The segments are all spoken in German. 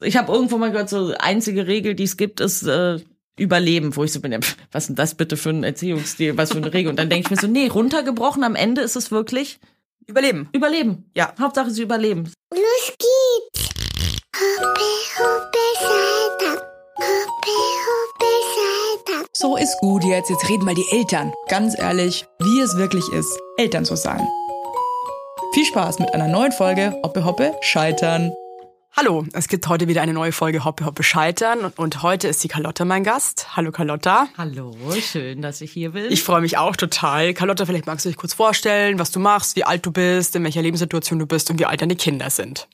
Ich habe irgendwo mal gehört, so einzige Regel, die es gibt, ist äh, Überleben, wo ich so bin, ja, was ist denn das bitte für ein Erziehungsstil, was für eine Regel? Und dann denke ich mir so, nee, runtergebrochen, am Ende ist es wirklich Überleben. Überleben. Ja. Hauptsache sie überleben. Los geht's. Hoppe, hoppe, Salta. Hoppe, hoppe, Salta. So ist gut jetzt. Jetzt reden mal die Eltern. Ganz ehrlich, wie es wirklich ist, Eltern zu sein. Viel Spaß mit einer neuen Folge Hoppe Hoppe Scheitern. Hallo, es gibt heute wieder eine neue Folge Hoppe Hoppe Scheitern und, heute ist die Carlotta mein Gast. Hallo Carlotta. Hallo, schön, dass ich hier bin. Ich freue mich auch total. Carlotta, vielleicht magst du dich kurz vorstellen, was du machst, wie alt du bist, in welcher Lebenssituation du bist und wie alt deine Kinder sind.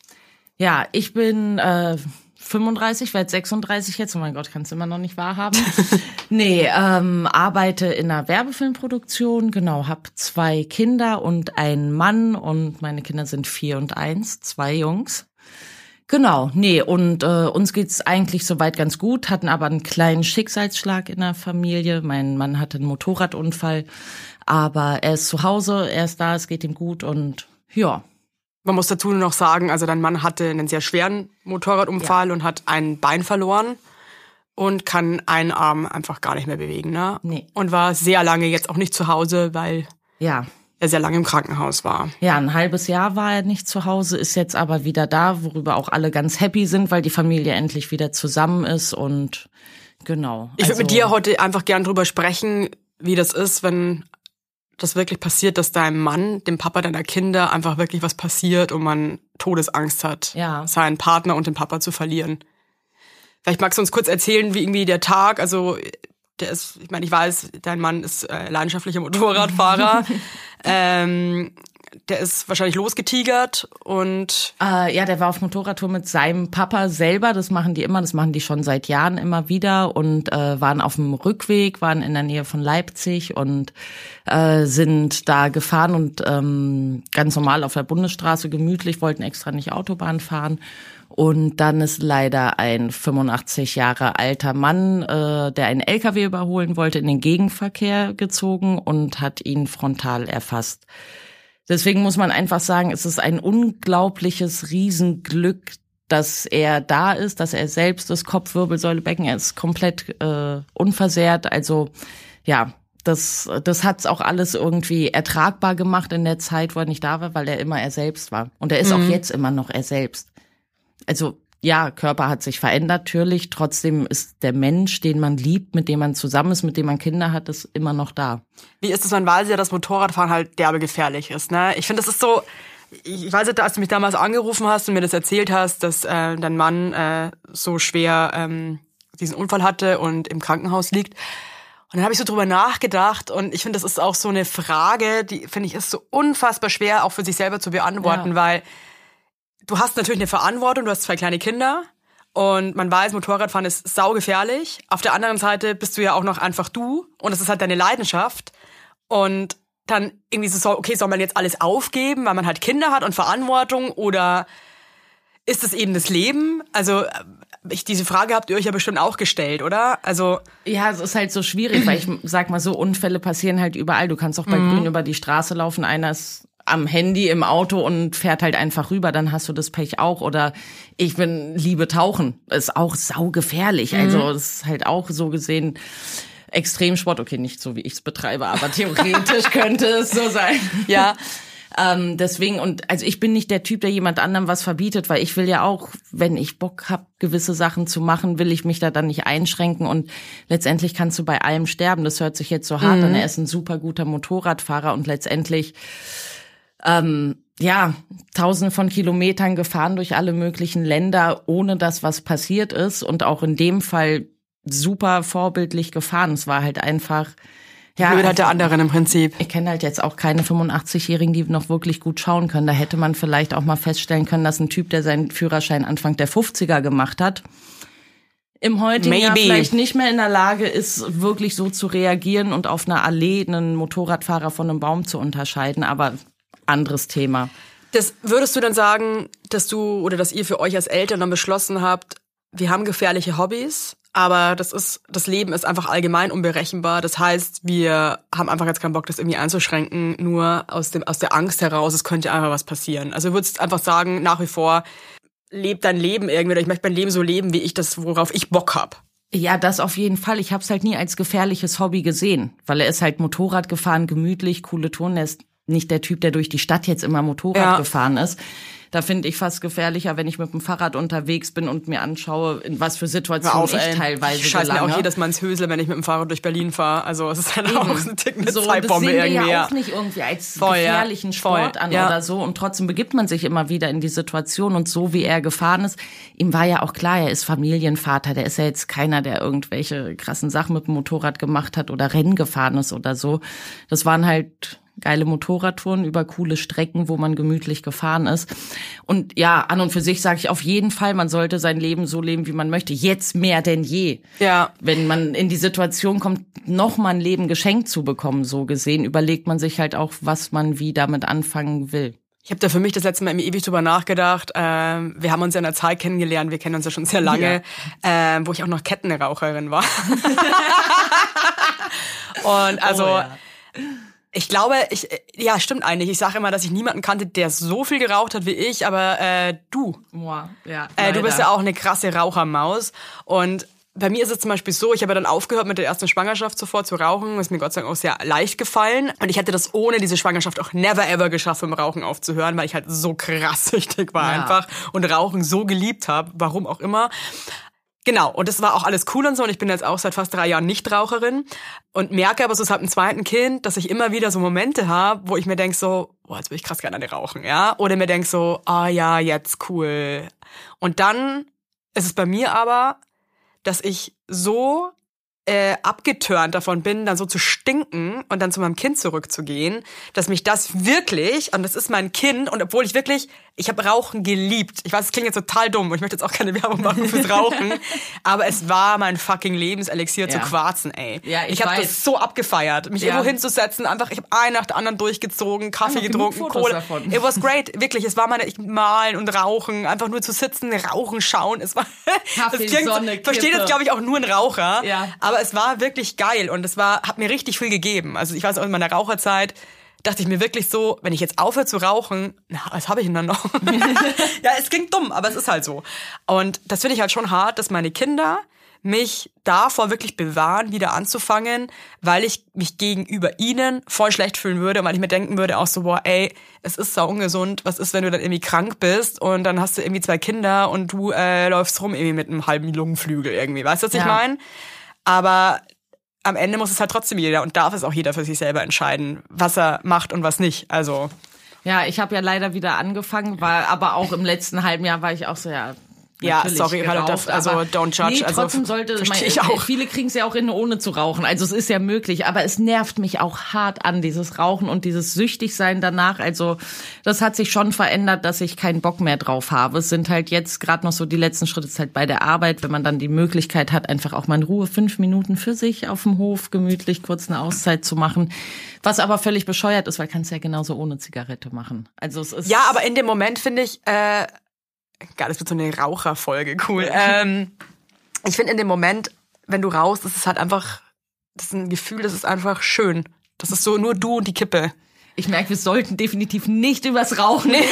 ja, ich bin äh, 35, werde 36 jetzt. Oh mein Gott, kannst du immer noch nicht wahrhaben. nee, ähm, arbeite in einer Werbefilmproduktion, genau, hab zwei Kinder und einen Mann und meine Kinder sind vier und eins, zwei Jungs. Genau, nee, und äh, uns geht's eigentlich soweit ganz gut, hatten aber einen kleinen Schicksalsschlag in der Familie. Mein Mann hatte einen Motorradunfall, aber er ist zu Hause, er ist da, es geht ihm gut und ja. Man muss dazu nur noch sagen, also dein Mann hatte einen sehr schweren Motorradunfall und hat ein Bein verloren und kann einen Arm einfach gar nicht mehr bewegen, ne? Nee. Und war sehr lange jetzt auch nicht zu Hause, weil Ja, er sehr lange im Krankenhaus war. Ja, ein halbes Jahr war er nicht zu Hause, ist jetzt aber wieder da, worüber auch alle ganz happy sind, weil die Familie endlich wieder zusammen ist und genau. Ich würde also- mit dir heute einfach gern drüber sprechen, wie das ist, wenn das wirklich passiert, dass deinem Mann, dem Papa deiner Kinder, einfach wirklich was passiert und man Todesangst hat, Ja. seinen Partner und den Papa zu verlieren. Vielleicht magst du uns kurz erzählen, wie irgendwie der Tag, also der ist, ich meine, ich weiß, dein Mann ist äh, leidenschaftlicher Motorradfahrer. ähm, der ist wahrscheinlich losgetigert und Äh, ja, der war auf Motorradtour mit seinem Papa selber. Das machen die immer, das machen die schon seit Jahren immer wieder und äh, waren auf dem Rückweg, waren in der Nähe von Leipzig und äh, sind da gefahren und ähm, ganz normal auf der Bundesstraße gemütlich, wollten extra nicht Autobahn fahren. Und dann ist leider ein 85 Jahre alter Mann, äh, der einen LKW überholen wollte, in den Gegenverkehr gezogen und hat ihn frontal erfasst. Deswegen muss man einfach sagen, es ist ein unglaubliches Riesenglück, dass er da ist, dass er selbst das Kopfwirbelsäule Becken, er ist komplett äh, unversehrt. Also ja, das, das hat's auch alles irgendwie ertragbar gemacht in der Zeit, wo er nicht da war, weil er immer er selbst war. Und er ist auch jetzt immer noch er selbst. Also ja, Körper hat sich verändert, natürlich. Trotzdem ist der Mensch, den man liebt, mit dem man zusammen ist, mit dem man Kinder hat, ist immer noch da. wie ist es, man weiß ja, dass Motorradfahren halt derbe gefährlich ist, ne? Ich finde, das ist so, ich weiß nicht, als du mich damals angerufen hast und mir das erzählt hast, dass äh, dein Mann äh, so schwer ähm, diesen Unfall hatte und im Krankenhaus liegt. Und dann habe ich so drüber nachgedacht und ich finde, das ist auch so eine Frage, die finde ich ist so unfassbar schwer auch für sich selber zu beantworten, Ja. weil du hast natürlich eine Verantwortung, du hast zwei kleine Kinder und man weiß, Motorradfahren ist saugefährlich. Auf der anderen Seite bist du ja auch noch einfach du und es ist halt deine Leidenschaft und dann irgendwie so, okay, soll man jetzt alles aufgeben, weil man halt Kinder hat und Verantwortung oder ist es eben das Leben? Also ich, diese Frage habt ihr euch ja bestimmt auch gestellt, oder? Also Ja, es ist halt so schwierig, weil ich sag mal so, Unfälle passieren halt überall. Du kannst auch bei Grün über die Straße laufen, einer ist am Handy im Auto und fährt halt einfach rüber, dann hast du das Pech auch. Oder ich bin liebe Tauchen, ist auch saugefährlich. Also es ist halt auch so gesehen Extremsport. Okay, nicht so wie ich es betreibe, aber theoretisch könnte es so sein. ja, Ähm, deswegen, und also ich bin nicht der Typ, der jemand anderem was verbietet, weil ich will ja auch, wenn ich Bock hab, gewisse Sachen zu machen, will ich mich da dann nicht einschränken. Und letztendlich kannst du bei allem sterben. Das hört sich jetzt so hart an. Er ist ein super guter Motorradfahrer und letztendlich ähm, ja, tausende von Kilometern gefahren durch alle möglichen Länder, ohne dass was passiert ist und auch in dem Fall super vorbildlich gefahren. Es war halt einfach, ja, Blöd hat der anderen im Prinzip. ich kenne halt jetzt auch keine 85-Jährigen, die noch wirklich gut schauen können. Da hätte man vielleicht auch mal feststellen können, dass ein Typ, der seinen Führerschein Anfang der 50er gemacht hat, im heutigen Jahr Maybe. vielleicht nicht mehr in der Lage ist, wirklich so zu reagieren und auf einer Allee einen Motorradfahrer von einem Baum zu unterscheiden. Aber anderes Thema. Das würdest du dann sagen, dass du oder dass ihr für euch als Eltern dann beschlossen habt, wir haben gefährliche Hobbys, aber das ist das Leben ist einfach allgemein unberechenbar. Das heißt, wir haben einfach jetzt keinen Bock, das irgendwie einzuschränken, nur aus dem aus der Angst heraus, es könnte einfach was passieren. Also du würdest einfach sagen, nach wie vor lebe dein Leben irgendwie oder ich möchte mein Leben so leben, wie ich das, worauf ich Bock hab. Ja, das auf jeden Fall. Ich habe es halt nie als gefährliches Hobby gesehen, weil er ist halt Motorrad gefahren, gemütlich, coole Touren. Nicht der Typ, der durch die Stadt jetzt immer Motorrad Ja. gefahren ist. Da finde ich fast gefährlicher, wenn ich mit dem Fahrrad unterwegs bin und mir anschaue, in was für Situationen auf, ich ey. teilweise Ich scheiß mir auch jedes Mal ins Hösle, wenn ich mit dem Fahrrad durch Berlin fahre. Also es ist halt auch ein Tick eine so, das Zeitbombe sehen wir irgendwie. ja ja. auch nicht irgendwie als Voll, ja. gefährlichen Sport Voll, an ja. oder so und trotzdem begibt man sich immer wieder in die Situation und so wie er gefahren ist, ihm war ja auch klar, er ist Familienvater, der ist ja jetzt keiner, der irgendwelche krassen Sachen mit dem Motorrad gemacht hat oder Rennen gefahren ist oder so. Das waren halt geile Motorradtouren über coole Strecken, wo man gemütlich gefahren ist. Und ja, an und für sich sage ich auf jeden Fall, man sollte sein Leben so leben, wie man möchte. Jetzt mehr denn je Ja. wenn man in die Situation kommt, noch mal ein Leben geschenkt zu bekommen, so gesehen, überlegt man sich halt auch, was man wie damit anfangen will. Ich habe da für mich das letzte Mal irgendwie ewig drüber nachgedacht. Ähm, wir haben uns ja in der Zeit kennengelernt, wir kennen uns ja schon sehr lange, ähm, wo ich auch noch Kettenraucherin war. Und also, Oh, ja. Ich glaube, ich, äh, ja, stimmt eigentlich. Ich sage immer, dass ich niemanden kannte, der so viel geraucht hat wie ich, aber äh, du. Boah, ja, Äh, du bist ja auch eine krasse Rauchermaus. Und bei mir ist es zum Beispiel so, ich habe dann aufgehört mit der ersten Schwangerschaft sofort zu rauchen. Ist mir Gott sei Dank auch sehr leicht gefallen. Und ich hätte das ohne diese Schwangerschaft auch never ever geschafft, im Rauchen aufzuhören, weil ich halt so krass süchtig war Ja. einfach und Rauchen so geliebt habe, warum auch immer. Genau, und das war auch alles cool und so. Und ich bin jetzt auch seit fast drei Jahren Nichtraucherin und merke aber so seit dem zweiten Kind, dass ich immer wieder so Momente habe, wo ich mir denk so, boah, jetzt will ich krass gerne eine rauchen, ja? Oder mir denk so, ah ja, jetzt cool. Und dann ist es bei mir aber, dass ich so äh, abgeturnt davon bin, dann so zu stinken und dann zu meinem Kind zurückzugehen, dass mich das wirklich, und das ist mein Kind, und obwohl ich wirklich, ich habe Rauchen geliebt. Ich weiß, es klingt jetzt total dumm und ich möchte jetzt auch keine Werbung machen fürs Rauchen, aber es war mein fucking Lebenselixier zu Ja. quarzen, ey. Ja, ich ich habe das so abgefeiert, mich Ja. irgendwo hinzusetzen, einfach, ich habe einen nach der anderen durchgezogen, Kaffee genug getrunken, Kohle. davon. It was great, wirklich. Es war meine, ich malen und rauchen, einfach nur zu sitzen, rauchen, schauen. Es war, Kaffee, das klingt, so- Sonne, versteht jetzt glaube ich auch nur ein Raucher. Ja. Aber es war wirklich geil und es war, hat mir richtig viel gegeben. Also ich weiß auch in meiner Raucherzeit dachte ich mir wirklich so, wenn ich jetzt aufhöre zu rauchen, na, was habe ich denn dann noch? ja, es klingt dumm, aber es ist halt so. Und das finde ich halt schon hart, dass meine Kinder mich davor wirklich bewahren, wieder anzufangen, weil ich mich gegenüber ihnen voll schlecht fühlen würde, weil ich mir denken würde auch so, boah, ey, es ist sau ungesund, was ist, wenn du dann irgendwie krank bist und dann hast du irgendwie zwei Kinder und du äh, läufst rum irgendwie mit einem halben Lungenflügel irgendwie, weißt du, was ich Ja. meine? Aber am Ende muss es halt trotzdem jeder und darf es auch jeder für sich selber entscheiden, was er macht und was nicht. Also Ja, ich habe ja leider wieder angefangen, war aber auch im letzten halben Jahr war ich auch so ja. Ja, sorry, geraucht, halt, also don't judge, Nee, also trotzdem sollte man, ich auch. viele kriegen es ja auch hin, ohne zu rauchen. Also es ist ja möglich, aber es nervt mich auch hart an, dieses Rauchen und dieses Süchtigsein danach. Also das hat sich schon verändert, dass ich keinen Bock mehr drauf habe. Es sind halt jetzt gerade noch so die letzten Schritte ist halt bei der Arbeit, wenn man dann die Möglichkeit hat, einfach auch mal in Ruhe fünf Minuten für sich auf dem Hof gemütlich kurz eine Auszeit zu machen. Was aber völlig bescheuert ist, weil kannst ja genauso ohne Zigarette machen. Also es ist Ja, aber in dem Moment finde ich, äh, geil, das wird so eine Raucherfolge, cool. ähm, ich finde in dem Moment, wenn du rauchst, ist es halt einfach, das ist ein Gefühl, das ist einfach schön. Das ist so nur du und die Kippe. Ich merke, wir sollten definitiv nicht übers Rauchen. Nee,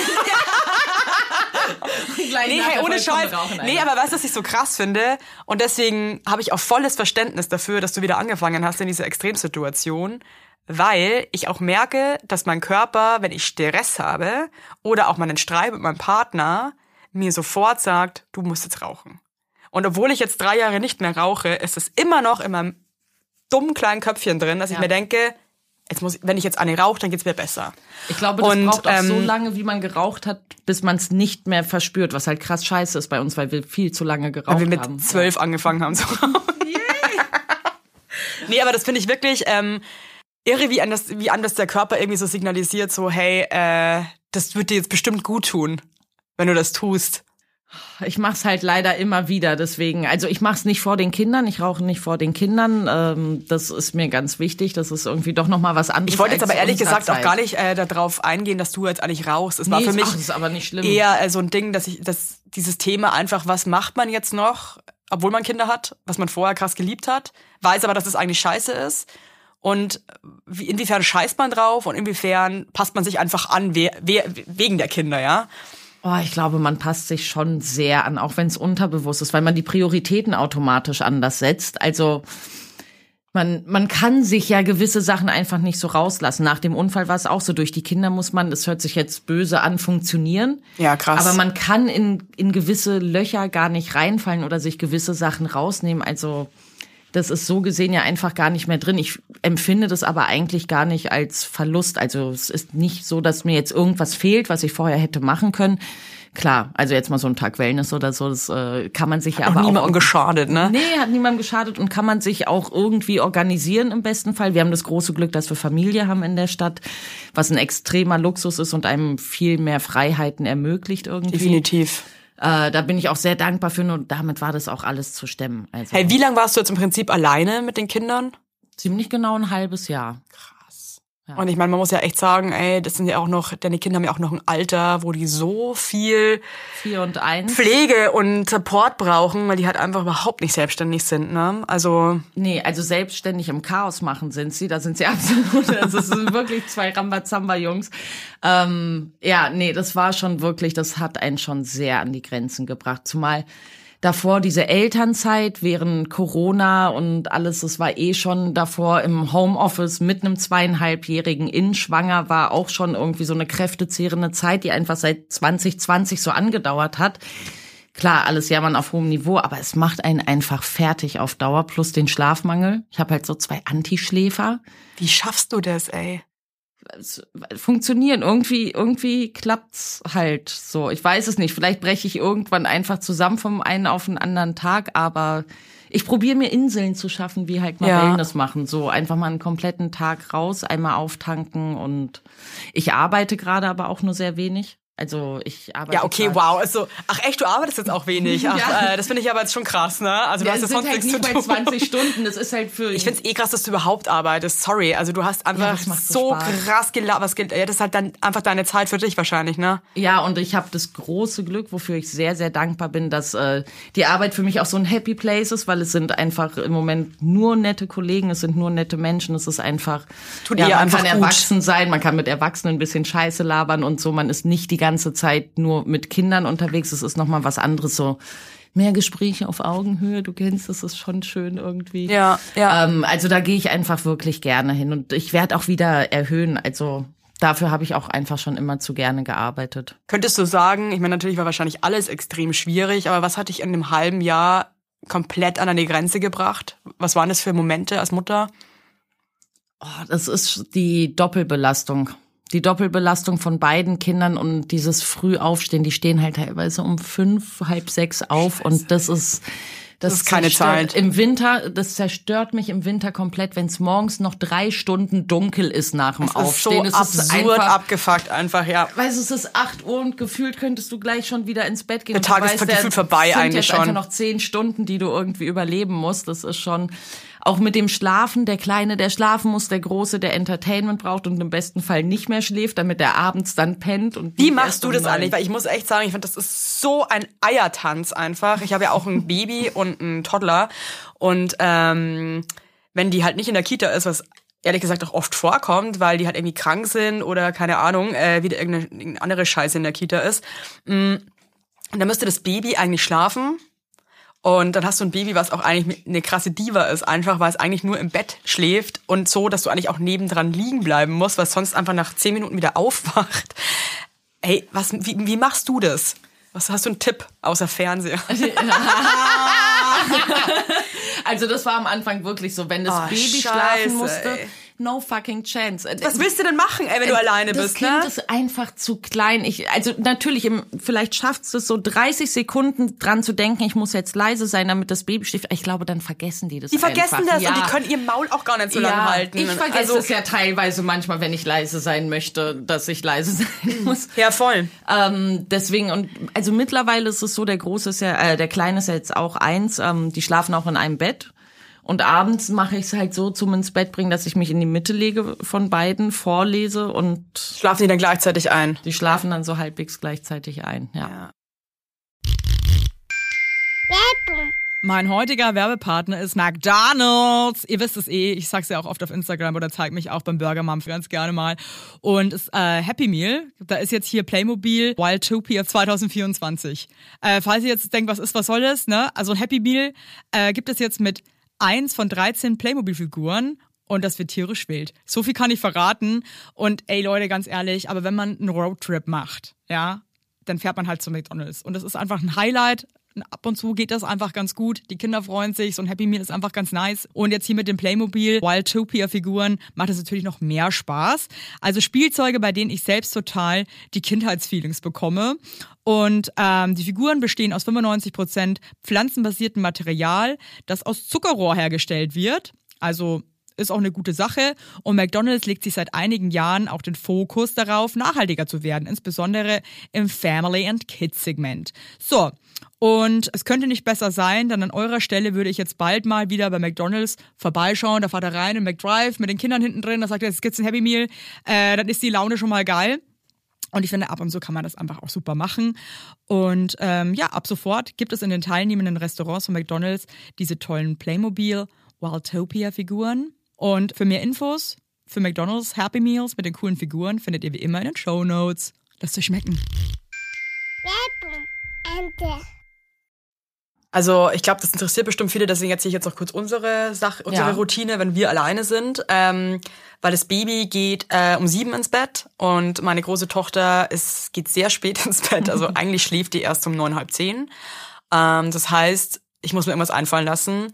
Nee, hey, ohne Scheiß. Nee, aber weißt du, was ich so krass finde? Und deswegen habe ich auch volles Verständnis dafür, dass du wieder angefangen hast in dieser Extremsituation. Weil ich auch merke, dass mein Körper, wenn ich Stress habe oder auch mal einen Streit mit meinem Partner, mir sofort sagt, du musst jetzt rauchen. Und obwohl ich jetzt drei Jahre nicht mehr rauche, ist es immer noch in meinem dummen kleinen Köpfchen drin, dass ich Ja. mir denke, jetzt muss, ich- wenn ich jetzt eine rauche, dann geht's mir besser. Ich glaube, das Und, braucht auch so ähm, lange, wie man geraucht hat, bis man es nicht mehr verspürt, was halt krass scheiße ist bei uns, weil wir viel zu lange geraucht Weil wir haben. mit zwölf angefangen haben zu rauchen. nee, aber das finde ich wirklich ähm, irre, wie anders, wie anders der Körper irgendwie so signalisiert, so, hey, äh, das wird dir jetzt bestimmt gut tun, wenn du das tust. Ich mach's halt leider immer wieder, deswegen. Also ich mach's nicht vor den Kindern, ich rauche nicht vor den Kindern. Ähm, das ist mir ganz wichtig. Das ist irgendwie doch noch mal was anderes. Ich wollte jetzt aber ehrlich gesagt auch gar nicht äh, darauf eingehen, dass du jetzt eigentlich rauchst. Es war Nee, für mich ach, das ist aber nicht schlimm. eher äh, so ein Ding, dass ich, dass dieses Thema einfach, was macht man jetzt noch, obwohl man Kinder hat, was man vorher krass geliebt hat, weiß aber, dass es eigentlich scheiße ist. Und wie, inwiefern scheißt man drauf und inwiefern passt man sich einfach an, wer, wer, wegen der Kinder, ja? Oh, ich glaube, man passt sich schon sehr an, auch wenn es unterbewusst ist, weil man die Prioritäten automatisch anders setzt. Also man, man kann sich ja gewisse Sachen einfach nicht so rauslassen. Nach dem Unfall war es auch so, durch die Kinder muss man, das hört sich jetzt böse an, funktionieren. Ja, krass. Aber man kann in, in gewisse Löcher gar nicht reinfallen oder sich gewisse Sachen rausnehmen. Also das ist so gesehen ja einfach gar nicht mehr drin. Ich empfinde das aber eigentlich gar nicht als Verlust. Also es ist nicht so, dass mir jetzt irgendwas fehlt, was ich vorher hätte machen können. Klar, also jetzt mal so ein Tag Wellness oder so, das äh, kann man sich ja Auch aber niemandem auch geschadet, ne? Nee, hat niemandem geschadet und kann man sich auch irgendwie organisieren im besten Fall. Wir haben das große Glück, dass wir Familie haben in der Stadt, was ein extremer Luxus ist und einem viel mehr Freiheiten ermöglicht irgendwie. Definitiv. Äh, da bin ich auch sehr dankbar für und damit war das auch alles zu stemmen. Also Hey, wie lange warst du jetzt im Prinzip alleine mit den Kindern? ziemlich genau ein halbes Jahr. Ja. Und ich meine, man muss ja echt sagen, ey, das sind ja auch noch, deine Kinder haben ja auch noch ein Alter, wo die so viel Vier und eins. Pflege und Support brauchen, weil die halt einfach überhaupt nicht selbstständig sind, ne? Also, Nee, also selbstständig im Chaos machen sind sie. Da sind sie absolut. Das sind wirklich zwei Rambazamba-Jungs. Ähm, ja, nee, das war schon wirklich, das hat einen schon sehr an die Grenzen gebracht. Zumal davor diese Elternzeit während Corona und alles, das war eh schon davor im Homeoffice mit einem zweieinhalbjährigen in schwanger war auch schon irgendwie so eine kräftezehrende Zeit, die einfach seit 2020 so angedauert hat. Klar, alles jammern auf hohem Niveau, aber es macht einen einfach fertig auf Dauer, plus den Schlafmangel. Ich habe halt so zwei Antischläfer. wie schaffst du das, ey? Es funktionieren. Irgendwie, irgendwie klappt's halt so. Ich weiß es nicht. Vielleicht breche ich irgendwann einfach zusammen vom einen auf den anderen Tag, aber ich probiere mir Inseln zu schaffen, wie halt mal Ja. Wellness machen. So einfach mal einen kompletten Tag raus, einmal auftanken und ich arbeite gerade aber auch nur sehr wenig. Also ich arbeite. Ja, okay, grad- wow. Also, ach echt, du arbeitest jetzt auch wenig. Ach, Ja. äh, das finde ich aber jetzt schon krass, ne? Also, du Ja, hast es ja sind sonst halt nichts nicht zu bei tun. 20 Stunden. Das ist halt für. Ich find's eh krass, dass du überhaupt arbeitest. Sorry. Also du hast einfach macht so so krass gelabert. Ja, das ist halt dann einfach deine Zeit für dich wahrscheinlich, ne? Ja, und ich habe das große Glück, wofür ich sehr, sehr dankbar bin, dass äh, die Arbeit für mich auch so ein Happy Place ist, weil es sind einfach im Moment nur nette Kollegen, es sind nur nette Menschen, es ist einfach, Tut ja, ihr man einfach kann gut. erwachsen sein, man kann mit Erwachsenen ein bisschen Scheiße labern und so, man ist nicht die ganze Zeit nur mit Kindern unterwegs, es ist nochmal was anderes, so mehr Gespräche auf Augenhöhe, du kennst, das ist schon schön irgendwie. Ja, ja. Ähm, also da gehe ich einfach wirklich gerne hin und ich werde auch wieder erhöhen, also dafür habe ich auch einfach schon immer zu gerne gearbeitet. Könntest du sagen, ich meine, natürlich war wahrscheinlich alles extrem schwierig, aber was hat dich in einem halben Jahr komplett an eine Grenze gebracht? Was waren das für Momente als Mutter? Oh, das ist die Doppelbelastung. Die Doppelbelastung von beiden Kindern und dieses Frühaufstehen. Die stehen halt teilweise um fünf, halb sechs auf und das ist das, Das ist keine Zeit. Im Winter, das zerstört mich im Winter komplett, wenn es morgens noch drei Stunden dunkel ist nach dem Das ist so Aufstehen. Es ist absurd einfach, abgefuckt einfach, ja. Weißt du, es ist 8 Uhr und gefühlt könntest du gleich schon wieder ins Bett gehen. Der Tag ist weißt, gefühlt vorbei sind eigentlich jetzt schon. einfach noch zehn Stunden, die du irgendwie überleben musst. Das ist schon auch mit dem Schlafen. Der Kleine, der schlafen muss, der Große, der Entertainment braucht und im besten Fall nicht mehr schläft, damit er abends dann pennt. Und Wie machst du das eigentlich? Weil ich muss echt sagen, ich finde, das ist so ein Eiertanz einfach. Ich habe ja auch ein Baby und einen Toddler. Und ähm, wenn die halt nicht in der Kita ist, was ehrlich gesagt auch oft vorkommt, weil die halt irgendwie krank sind oder keine Ahnung, äh, wieder irgendeine, irgendeine andere Scheiße in der Kita ist, mh, dann müsste das Baby eigentlich schlafen. Und dann hast du ein Baby, was auch eigentlich eine krasse Diva ist, einfach weil es eigentlich nur im Bett schläft und so, dass du eigentlich auch nebendran liegen bleiben musst, weil es sonst einfach nach zehn Minuten wieder aufwacht. Ey, was, wie, wie machst du das? Was hast du einen Tipp außer Fernseher? Also das war am Anfang wirklich so, wenn das Oh, Baby Scheiße, schlafen musste, ey. No fucking chance. Was willst du denn machen, ey, wenn du alleine das bist, Kind ne? ist einfach zu klein. Ich, also natürlich, im, vielleicht schafft es so 30 Sekunden dran zu denken, ich muss jetzt leise sein, damit das Baby schläft. Ich glaube, dann vergessen die das Die vergessen einfach. das ja. und die können ihr Maul auch gar nicht so lange ja, halten. Ich vergesse also, es ja teilweise manchmal, wenn ich leise sein möchte, dass ich leise sein muss. Ja, voll. Ähm, deswegen, und also mittlerweile ist es so, der Große ist ja, äh, der Kleine ist ja jetzt auch eins, ähm, die schlafen auch in einem Bett. Und abends mache ich es halt so zum ins Bett bringen, dass ich mich in die Mitte lege von beiden, vorlese und Schlafen die dann gleichzeitig ein? die schlafen dann so halbwegs gleichzeitig ein. Ja. Ja. Werbung, Mein heutiger Werbepartner ist McDonald's. Ihr wisst es eh, ich sag's ja auch oft auf Instagram oder zeige mich auch beim Burger Mom ganz gerne mal. Und es äh, Happy Meal, da ist jetzt hier Playmobil Wildtopia 2024. Äh, falls ihr jetzt denkt, was ist, was soll das, ne? Also ein Happy Meal äh, gibt es jetzt mit eins von 13 Playmobil-Figuren und das wird tierisch wild. So viel kann ich verraten. Und ey Leute, ganz ehrlich, aber wenn man einen Roadtrip macht, ja, dann fährt man halt zu McDonalds. Und das ist einfach ein Highlight. Ab und zu geht das einfach ganz gut. Die Kinder freuen sich. So ein Happy Meal ist einfach ganz nice. Und jetzt hier mit dem Playmobil Wildtopia-Figuren macht es natürlich noch mehr Spaß. Also Spielzeuge, bei denen ich selbst total die Kindheitsfeelings bekomme. Und ähm, die Figuren bestehen aus 95% pflanzenbasiertem Material, das aus Zuckerrohr hergestellt wird. Also ist auch eine gute Sache. Und McDonald's legt sich seit einigen Jahren auch den Fokus darauf, nachhaltiger zu werden, insbesondere im Family and Kids Segment. So. Und es könnte nicht besser sein, denn an eurer Stelle würde ich jetzt bald mal wieder bei McDonalds vorbeischauen. Da fahrt er rein in McDrive mit den Kindern hinten drin. Da sagt er, jetzt gibt's ein Happy Meal. Äh, dann ist die Laune schon mal geil. Und ich finde, ab und zu kann man das einfach auch super machen. Und ähm, ja, ab sofort gibt es in den teilnehmenden Restaurants von McDonalds diese tollen Playmobil Wildtopia-Figuren. Und für mehr Infos für McDonald's Happy Meals mit den coolen Figuren findet ihr wie immer in den Show Notes. Lasst euch schmecken. Ende. Also ich glaube, das interessiert bestimmt viele, deswegen erzähle ich jetzt noch kurz unsere Sache, unsere Ja. Routine, wenn wir alleine sind. Ähm, weil das Baby geht äh, um sieben ins Bett und meine große Tochter ist, geht sehr spät ins Bett. Also eigentlich schläft die erst um neun, halb zehn. Ähm, das heißt, ich muss mir irgendwas einfallen lassen.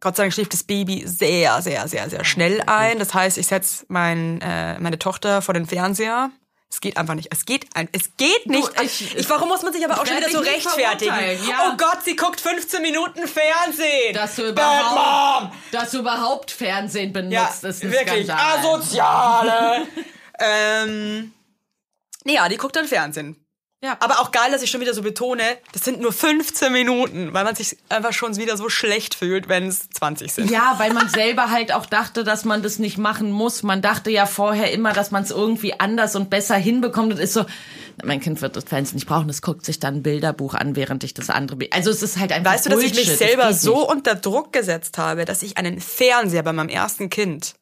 Gott sei Dank schläft das Baby sehr, sehr, sehr, sehr schnell ein. Das heißt, ich setze mein, äh, meine Tochter vor den Fernseher. Es geht einfach nicht. Es geht ein, es geht nicht. ich- ich, warum muss man sich aber auch schon wieder so rechtfertigen? ja. Oh Gott, sie guckt 15 Minuten Fernsehen. Dass du Bad überhaupt, Mom. dass du überhaupt Fernsehen benutzt, Ja, ist ein wirklich Skandal. asoziale. ähm, nee, ja, die guckt dann Fernsehen. Ja. Aber auch geil, dass ich schon wieder so betone, das sind nur 15 Minuten, weil man sich einfach schon wieder so schlecht fühlt, wenn es 20 sind. Ja, weil man selber halt auch dachte, dass man das nicht machen muss. Man dachte ja vorher immer, dass man es irgendwie anders und besser hinbekommt. Und ist so, mein Kind wird das Fernsehen nicht brauchen, es guckt sich dann ein Bilderbuch an, während ich das andere... Also es ist halt einfach Weißt du, dass ich mich selber so unter Druck gesetzt habe, dass ich einen Fernseher bei meinem ersten Kind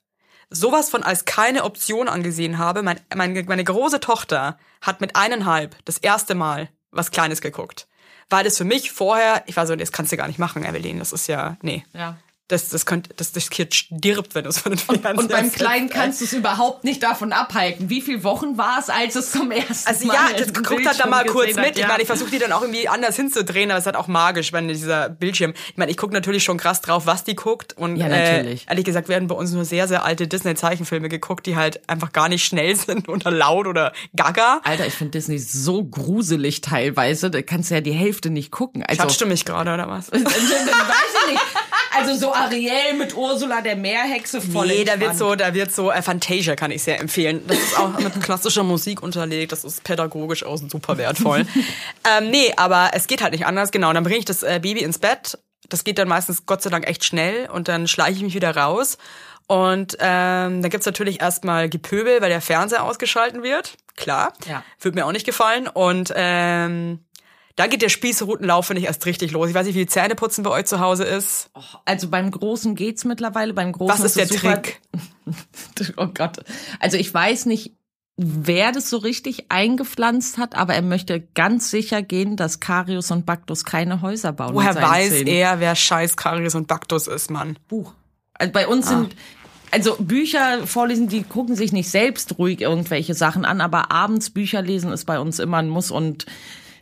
sowas von als keine Option angesehen habe. Mein, meine, meine große Tochter hat mit eineinhalb das erste Mal was Kleines geguckt. Weil das für mich vorher, ich war so, das kannst du gar nicht machen, Evelyn, das ist ja, nee. Ja. Das, das, könnte, das, das Kind stirbt, wenn du es von den Fernseher Und beim setzt. Kleinen kannst du es überhaupt nicht davon abhalten. Wie viele Wochen war es, als es zum ersten Also Mal ja, im das guckt halt da mal kurz mit. hat, Ich ja. meine, ich versuche die dann auch irgendwie anders hinzudrehen, aber es ist halt auch magisch, wenn dieser Bildschirm. Ich meine, ich gucke natürlich schon krass drauf, was die guckt. Und Ja, natürlich. Äh, ehrlich gesagt werden bei uns nur sehr, sehr alte Disney-Zeichenfilme geguckt, die halt einfach gar nicht schnell sind oder laut oder gaga. Alter, ich finde Disney so gruselig teilweise. Da kannst du ja die Hälfte nicht gucken. Also, Schatscht du mich gerade, oder was? Weiß ich nicht. Also so Ariel mit Ursula der Meerhexe voll Nee, da wird so, da wird so, äh, Fantasia kann ich sehr empfehlen. Das ist auch mit klassischer Musik unterlegt, das ist pädagogisch auch super wertvoll. ähm, nee, aber es geht halt nicht anders, genau. Dann bringe ich das äh, Baby ins Bett. Das geht dann meistens Gott sei Dank echt schnell und dann schleiche ich mich wieder raus. Und ähm, dann gibt's natürlich erstmal Gepöbel, weil der Fernseher ausgeschalten wird. Klar. Ja. Würde mir auch nicht gefallen. Und ähm, da geht der Spießrutenlauf, finde ich, erst richtig los. Ich weiß nicht, wie Zähneputzen bei euch zu Hause ist. Also beim Großen geht's mittlerweile. Beim Großen Was ist der Trick? Oh Gott. Also ich weiß nicht, wer das so richtig eingepflanzt hat, aber er möchte ganz sicher gehen, dass Karius und Baktus keine Häuser bauen. Woher weiß Zähnen. er, wer scheiß Karius und Baktus ist, Mann? Buch. Also bei uns sind also Bücher vorlesen, die gucken sich nicht selbst ruhig irgendwelche Sachen an, aber abends Bücher lesen ist bei uns immer ein Muss und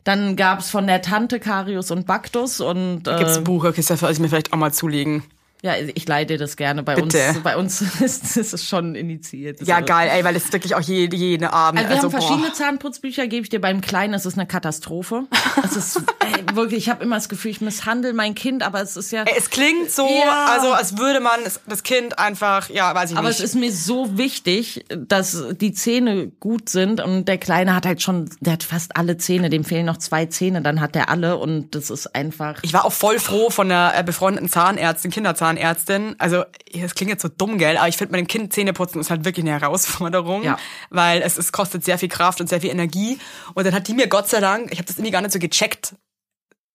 dann gab's von der Tante Karius und Baktus und Gibt's äh, ein Buch, okay, das soll ich mir vielleicht auch mal zulegen. Ja, ich dir das gerne. Bei Bitte. uns, bei uns ist, es schon initiiert. Ja, Also- geil, ey, weil es ist wirklich auch jede, jeden Abend. Also wir haben boah. verschiedene Zahnputzbücher, gebe ich dir beim Kleinen, es ist eine Katastrophe. Es ist ey, wirklich, ich habe immer das Gefühl, ich misshandle mein Kind, aber es ist ja Es klingt so, Ja. also als würde man das Kind einfach, ja, weiß ich aber nicht. es ist mir so wichtig, dass die Zähne gut sind und der Kleine hat halt schon, der hat fast alle Zähne, dem fehlen noch zwei Zähne, dann hat er alle und das ist einfach ich war auch voll froh von einer äh, befreundeten Zahnärztin, Kinderzahnärztin. Also, das klingt jetzt so dumm, gell, aber ich finde, mit dem Kind Zähne putzen ist halt wirklich eine Herausforderung, Ja. weil es, es kostet sehr viel Kraft und sehr viel Energie. Und dann hat die mir Gott sei Dank, ich habe das irgendwie gar nicht so gecheckt,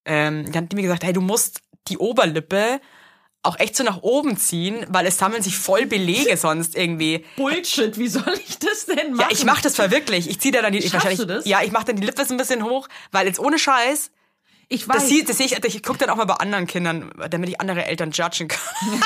ähm, dann hat die mir gesagt, hey, du musst die Oberlippe auch echt so nach oben ziehen, weil es sammeln sich voll Belege sonst irgendwie. Bullshit, wie soll ich das denn machen? Ja, ich mach das zwar wirklich. Ich zieh da dann die Schaffst wahrscheinlich. du das? Ja, ich mach dann die Lippe so ein bisschen hoch, weil jetzt ohne Scheiß. Ich weiß. Das, sieht, das sehe ich, ich gucke dann auch mal bei anderen Kindern, damit ich andere Eltern judgen kann.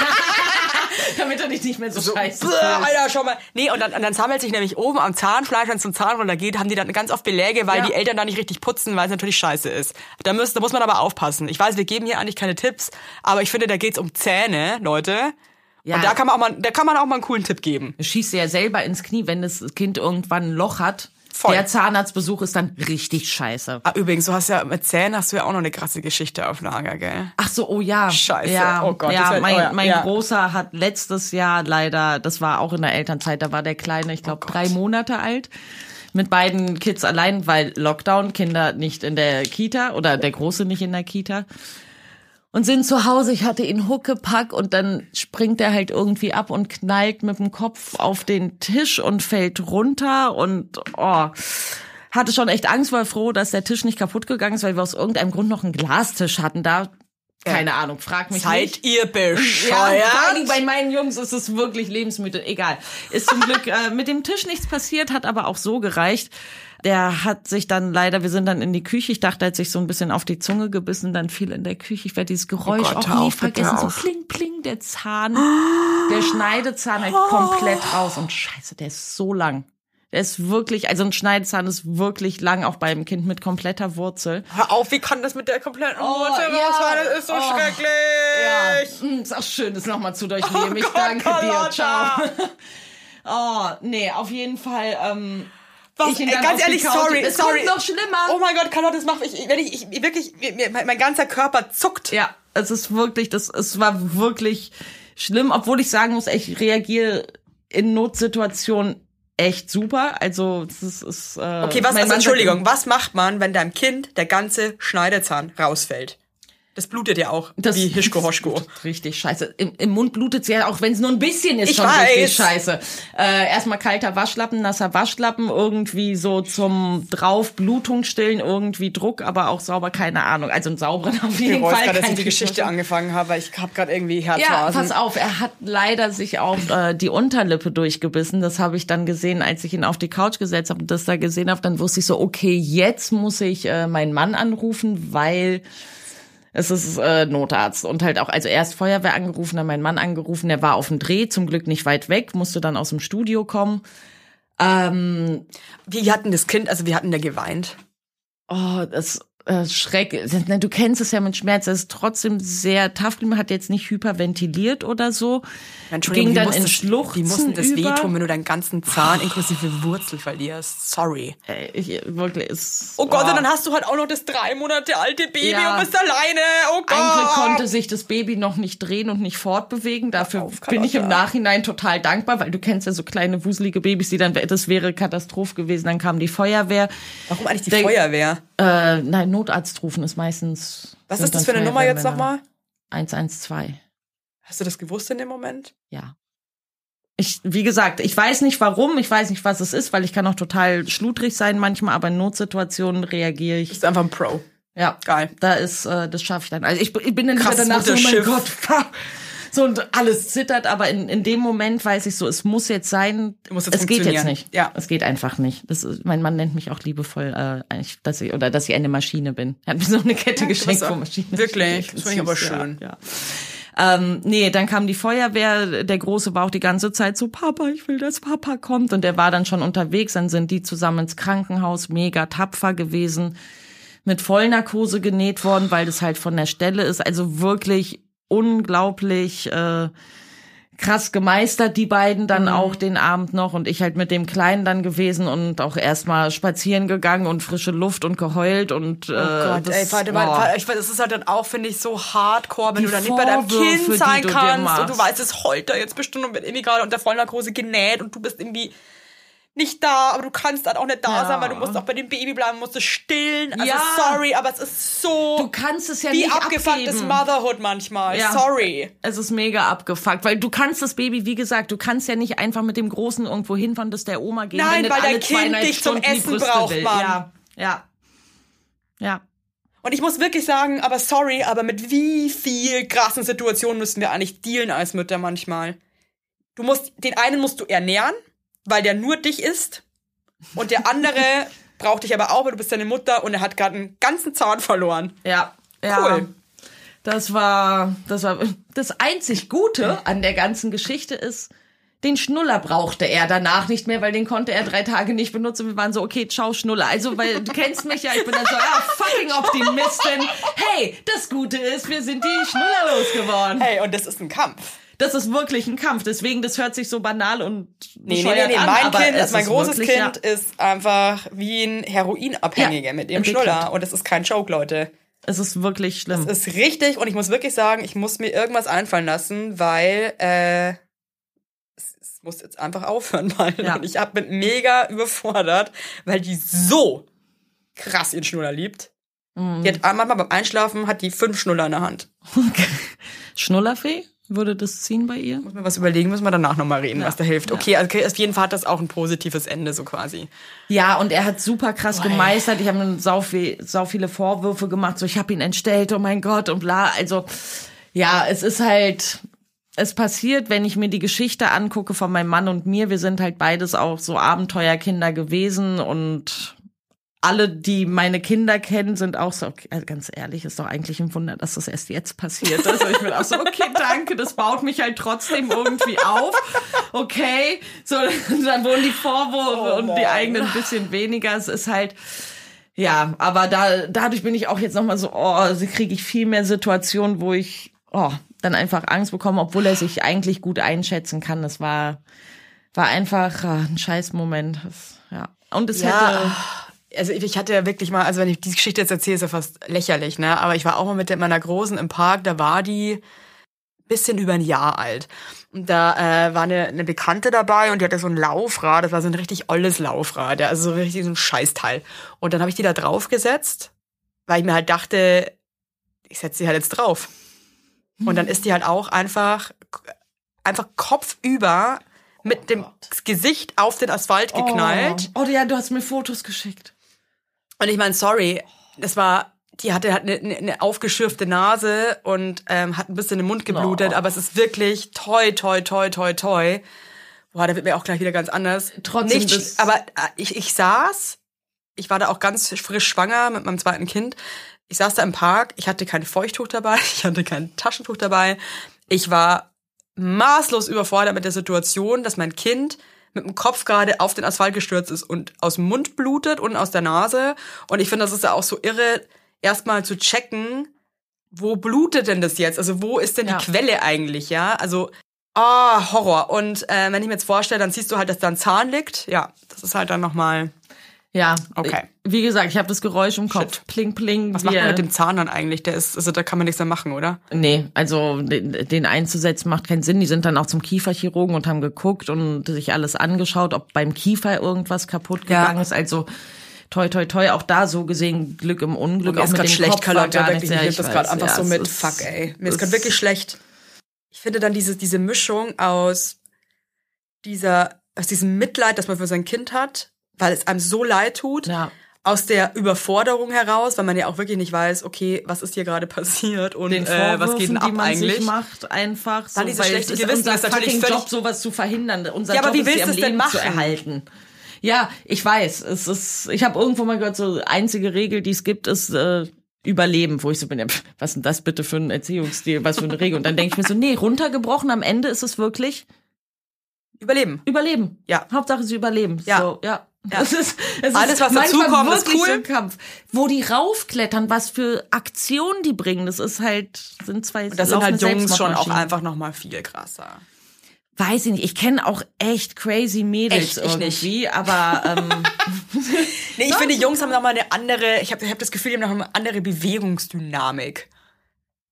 damit er dich nicht mehr so, scheiße Bäh, fühlst. Alter, schau mal. Nee, und dann, und dann sammelt sich nämlich oben am Zahnfleisch, wenn es zum Zahn runtergeht, haben die dann ganz oft Beläge, weil Ja. die Eltern da nicht richtig putzen, weil es natürlich scheiße ist. Da, muss, da muss man aber aufpassen. Ich weiß, wir geben hier eigentlich keine Tipps, aber ich finde, da geht's um Zähne, Leute. Ja. Und da kann man auch mal, da kann man auch mal einen coolen Tipp geben. Du schießt ja selber ins Knie, wenn das Kind irgendwann ein Loch hat. Voll. Der Zahnarztbesuch ist dann richtig scheiße. Ah, übrigens, du hast ja mit Zähnen hast du ja auch noch eine krasse Geschichte auf Lager, gell? Ach so, oh ja. Scheiße. Ja, Oh Gott, ja, wär- mein, oh ja, mein ja. Großer hat letztes Jahr leider, das war auch in der Elternzeit, da war der Kleine, ich glaube, drei Monate alt. Mit beiden Kids allein, weil Lockdown, Kinder nicht in der Kita oder der Große nicht in der Kita. Und sind zu Hause, ich hatte ihn Huckepack und dann springt er halt irgendwie ab und knallt mit dem Kopf auf den Tisch und fällt runter und oh, hatte schon echt Angst, war froh, dass der Tisch nicht kaputt gegangen ist, weil wir aus irgendeinem Grund noch einen Glastisch hatten da. Keine Ahnung, frag mich Seid nicht. ihr Ja, vor bescheuert? Dingen bei meinen Jungs ist es wirklich lebensmüde. Egal. Ist zum Glück äh, mit dem Tisch nichts passiert, hat aber auch so gereicht. Der hat sich dann leider, wir sind dann in die Küche, ich dachte, er hat sich so ein bisschen auf die Zunge gebissen, dann fiel in der Küche. Ich werde dieses Geräusch Oh Gott, auch nie vergessen. So auf. pling, pling, der Zahn, der Schneidezahn halt komplett raus. Und scheiße, der ist so lang. Der ist wirklich, also ein Schneidezahn ist wirklich lang, auch beim Kind mit kompletter Wurzel. Hör auf, wie kann das mit der kompletten Wurzel ja. rausfallen? Das ist so Oh. schrecklich. Ja, mm, ist auch schön, das nochmal zu durchleben. Oh ich Gott, danke dir. Carlotta. Ciao. Oh, nee, auf jeden Fall. Ähm, Was, ich ey, ganz ehrlich, sorry, es sorry. noch schlimmer. Oh mein Gott, Carlotta, das macht mich, wenn ich, ich wirklich, mir, mein, ganzer Körper zuckt. Ja, es ist wirklich, das, es war wirklich schlimm, obwohl ich sagen muss, ich reagiere in Notsituationen echt super. Also es ist, ist äh, Okay, was, also Entschuldigung, was macht man, wenn deinem Kind der ganze Schneidezahn rausfällt? Das blutet ja auch, Das- wie Hischko Hoschko. Richtig scheiße. Im, im Mund blutet's ja, auch wenn es nur ein bisschen ist, Ich schon weiß. richtig scheiße. Äh, erstmal kalter Waschlappen, nasser Waschlappen, irgendwie so zum drauf Blutung stillen, irgendwie Druck, aber auch sauber, keine Ahnung. Also einen sauberen auf jeden Ich Fall. gerade, dass ich die Geschichte Tüchtiger. angefangen habe, weil ich habe gerade irgendwie Ja, Herzrasen. pass auf, er hat leider sich auch äh, die Unterlippe durchgebissen. Das habe ich dann gesehen, als ich ihn auf die Couch gesetzt habe und das da gesehen habe. Dann wusste ich so, okay, jetzt muss ich äh, meinen Mann anrufen, weil es ist äh, Notarzt und halt auch, also erst Feuerwehr angerufen, dann mein Mann angerufen, der war auf dem Dreh, zum Glück nicht weit weg, musste dann aus dem Studio kommen. Ähm, Wie hatten das Kind, also wie hatten der geweint? Oh, das äh, Schreck. Ne, Du kennst es ja mit Schmerz. Es ist trotzdem sehr tough. geblieben, hat jetzt nicht hyperventiliert oder so. Entschuldigung, Ging dann wie in Schluchzen Wie mussten das über. wehtun, wenn du deinen ganzen Zahn inklusive Wurzel verlierst? Sorry. Ey, ich, wirklich, ist, Oh Gott, und dann hast du halt auch noch das drei Monate alte Baby Ja. und bist alleine. Oh Gott. Eigentlich konnte sich das Baby noch nicht drehen und nicht fortbewegen. Dafür auf, bin ich im. Nachhinein total dankbar, weil du kennst ja so kleine wuselige Babys, die dann, das wäre Katastrophe gewesen. Dann kam die Feuerwehr. Warum eigentlich die Der- Feuerwehr? Äh, nein, Notarzt rufen ist meistens. Was ist das für eine Nummer jetzt nochmal? 112. Hast du das gewusst in dem Moment? Ja. Ich, wie gesagt, ich weiß nicht warum, ich weiß nicht, was es ist, weil ich kann auch total schludrig sein manchmal, aber in Notsituationen reagiere ich. Bist einfach ein Pro. Ja, Geil. Da ist, äh, das schaffe ich dann. Also ich, ich bin dann Krasses danach so, oh mein. Gott, fuck. So und alles zittert, aber in, in dem Moment weiß ich so, es muss jetzt sein. Muss jetzt es geht jetzt nicht. Ja. Es geht einfach nicht. Das ist, mein Mann nennt mich auch liebevoll, äh, eigentlich, dass ich oder dass ich eine Maschine bin. Er hat mir so eine Kette geschenkt, bist wo auch- Maschine. wirklich? Das finde ich aber Süß, ja, schön. Ja. Ähm, nee, dann kam die Feuerwehr, der Große war auch die ganze Zeit so, Papa, ich will, dass Papa kommt. Und der war dann schon unterwegs, dann sind die zusammen ins Krankenhaus, mega tapfer gewesen, mit Vollnarkose genäht worden, weil das halt von der Stelle ist. Also wirklich unglaublich äh, krass gemeistert, die beiden dann auch den Abend noch und ich halt mit dem Kleinen dann gewesen und auch erstmal spazieren gegangen und frische Luft und geheult und äh, Oh Gott, das, ey, warte, weiß, das ist halt dann auch, finde ich, so hardcore, wenn Die du dann nicht bei deinem Kind sein kannst und du weißt, es heult da jetzt bestimmt und wird irgendwie gerade unter Vollnarkose genäht und du bist irgendwie nicht da, aber du kannst dann auch nicht da Ja. sein, weil du musst auch bei dem Baby bleiben, musst es stillen. Also Ja. sorry, aber es ist so Du kannst es ja wie nicht abgefucktes abgeben. Motherhood manchmal. Ja. Sorry. Es ist mega abgefuckt, weil du kannst das Baby, wie gesagt, du kannst ja nicht einfach mit dem Großen irgendwo hinfahren, dass der Oma gehen, Nein, weil dein Kind dich zum Essen braucht, will. Mann. Ja, ja, ja. Und ich muss wirklich sagen, aber sorry, aber mit wie viel krassen Situationen müssen wir eigentlich dealen als Mütter manchmal? Du musst, den einen musst du ernähren, weil der nur dich isst. Und der andere braucht dich aber auch, weil du bist deine Mutter und er hat gerade einen ganzen Zahn verloren. Ja, ja. Cool. Das war, das war das einzig Gute an der ganzen Geschichte ist, den Schnuller brauchte er danach nicht mehr, weil den konnte er drei Tage nicht benutzen. Wir waren so, okay, ciao Schnuller. Also, weil du kennst mich ja, ich bin dann so, ja, fucking Optimistin. Hey, das Gute ist, wir sind die Schnuller losgeworden. Hey, und das ist ein Kampf. Das ist wirklich ein Kampf. Deswegen, das hört sich so banal und Nee, nee, nee, nee. an, Mein Kind, es also mein ist großes wirklich, Kind ist einfach wie ein Heroinabhängiger Ja, mit dem. Schnuller. Und das ist kein Joke, Leute. Ja, es ist wirklich schlimm. Das ist richtig und ich muss wirklich sagen, ich muss mir irgendwas einfallen lassen, weil äh, es, es muss jetzt einfach aufhören bald. Ja. Und ich hab, bin mega überfordert, weil die so krass ihren Schnuller liebt. Mhm. Die hat manchmal beim Einschlafen hat die fünf Schnuller in der Hand. Schnullerfee? Würde das ziehen bei ihr? Muss mir was überlegen, müssen wir danach nochmal reden, was da hilft. Okay, also okay, auf jeden Fall hat das auch ein positives Ende, so quasi. Ja, und er hat super krass gemeistert. Ich habe ihm sau, viel, sau viele Vorwürfe gemacht. So, ich habe ihn entstellt, oh mein Gott und bla. Also, ja, es ist halt, es passiert, wenn ich mir die Geschichte angucke von meinem Mann und mir. Wir sind halt beides auch so Abenteuerkinder gewesen und alle, die meine Kinder kennen, sind auch so, okay, also ganz ehrlich, ist doch eigentlich ein Wunder, dass das erst jetzt passiert ist. Also ich bin auch so, okay, danke, das baut mich halt trotzdem irgendwie auf. Okay, so, dann wurden die Vorwürfe und die eigenen ein bisschen weniger. Es ist halt, ja, aber da, dadurch bin ich auch jetzt nochmal so, oh, also kriege ich viel mehr Situationen, wo ich, oh, dann einfach Angst bekomme, obwohl er sich eigentlich gut einschätzen kann. Das war, war einfach ah, ein scheiß Moment. Das, ja. Und es hätte, also ich hatte ja wirklich mal, also wenn ich die Geschichte jetzt erzähle, ist ja fast lächerlich, ne? Aber ich war auch mal mit meiner Großen im Park, da war die bisschen über ein Jahr alt. Und da äh, war eine, eine Bekannte dabei und die hatte so ein Laufrad, das war so ein richtig olles Laufrad, ja, also so richtig so ein Scheißteil. Und dann habe ich die da draufgesetzt, weil ich mir halt dachte, ich setze sie halt jetzt drauf. Und dann ist die halt auch einfach, einfach kopfüber mit dem Gesicht auf den Asphalt geknallt. Oh, oh ja, du hast mir Fotos geschickt. Und ich meine, sorry, das war, die hatte halt eine, eine, aufgeschürfte Nase und ähm, hat ein bisschen im Mund geblutet, Oh. aber es ist wirklich toi, toi, toi, toi, toi. Boah, da wird mir auch gleich wieder ganz anders. Trotzdem Nicht, aber äh, ich, ich saß, ich war da auch ganz frisch schwanger mit meinem zweiten Kind. Ich saß da im Park, ich hatte kein Feuchttuch dabei, ich hatte kein Taschentuch dabei. Ich war maßlos überfordert mit der Situation, dass mein Kind mit dem Kopf gerade auf den Asphalt gestürzt ist und aus dem Mund blutet und aus der Nase. Und ich finde, das ist ja auch so irre, erstmal zu checken, wo blutet denn das jetzt? Also wo ist denn Ja. die Quelle eigentlich, ja? Also, ah, Horror. Und äh, wenn ich mir jetzt vorstelle, dann siehst du halt, dass da ein Zahn liegt. Ja, das ist halt dann nochmal. Ja. Okay. Wie gesagt, ich habe das Geräusch im Kopf. Shit. Pling, pling. Was macht man mit dem Zahn dann eigentlich? Der ist, also da kann man nichts mehr machen, oder? Nee, also den, den einzusetzen macht keinen Sinn. Die sind dann auch zum Kieferchirurgen und haben geguckt und sich alles angeschaut, ob beim Kiefer irgendwas kaputt Ja. gegangen ist. Also toi, toi, toi, auch da so gesehen Glück im Unglück. Mir auch ist mit gerade schlecht, Carlotta, gar wirklich. nichts. Ich Ja, nehme das gerade einfach ja, so mit. ist- Fuck, ey. Mir ist gerade wirklich schlecht. Ich finde dann diese, diese Mischung aus dieser, aus diesem Mitleid, das man für sein Kind hat, weil es einem so leid tut, Ja. aus der Überforderung heraus, weil man ja auch wirklich nicht weiß, okay, was ist hier gerade passiert und den äh, was geht denn ab die man eigentlich? sich macht, einfach so, Dann dieses weil schlechte es ist Gewissen unser ist natürlich völlig- Job, sowas zu verhindern. Unser Ja, aber Job wie ist, willst du es denn Leben zu machen? erhalten. Ja, ich weiß. Es ist, ich habe irgendwo mal gehört, so einzige Regel, die es gibt, ist äh, Überleben, wo ich so bin, ja, was ist denn das bitte für ein Erziehungsstil, was für eine Regel? Und dann denke ich mir so, nee, runtergebrochen, am Ende ist es wirklich Überleben. Überleben. Ja. Hauptsache sie überleben. Ja. So, ja. Ja. Es ist, es Alles, ist was dazukommt, ist cool. so ein Kampf. Wo die raufklettern, was für Aktionen die bringen, das ist halt, sind zwei Das sind halt Jungs schon auch einfach noch mal viel krasser. Weiß ich nicht, ich kenne auch echt crazy Mädels Echt? Ich nicht. irgendwie, aber ähm, Nee, ich finde, Jungs haben noch mal eine andere, ich habe ich hab das Gefühl, die haben noch mal eine andere Bewegungsdynamik.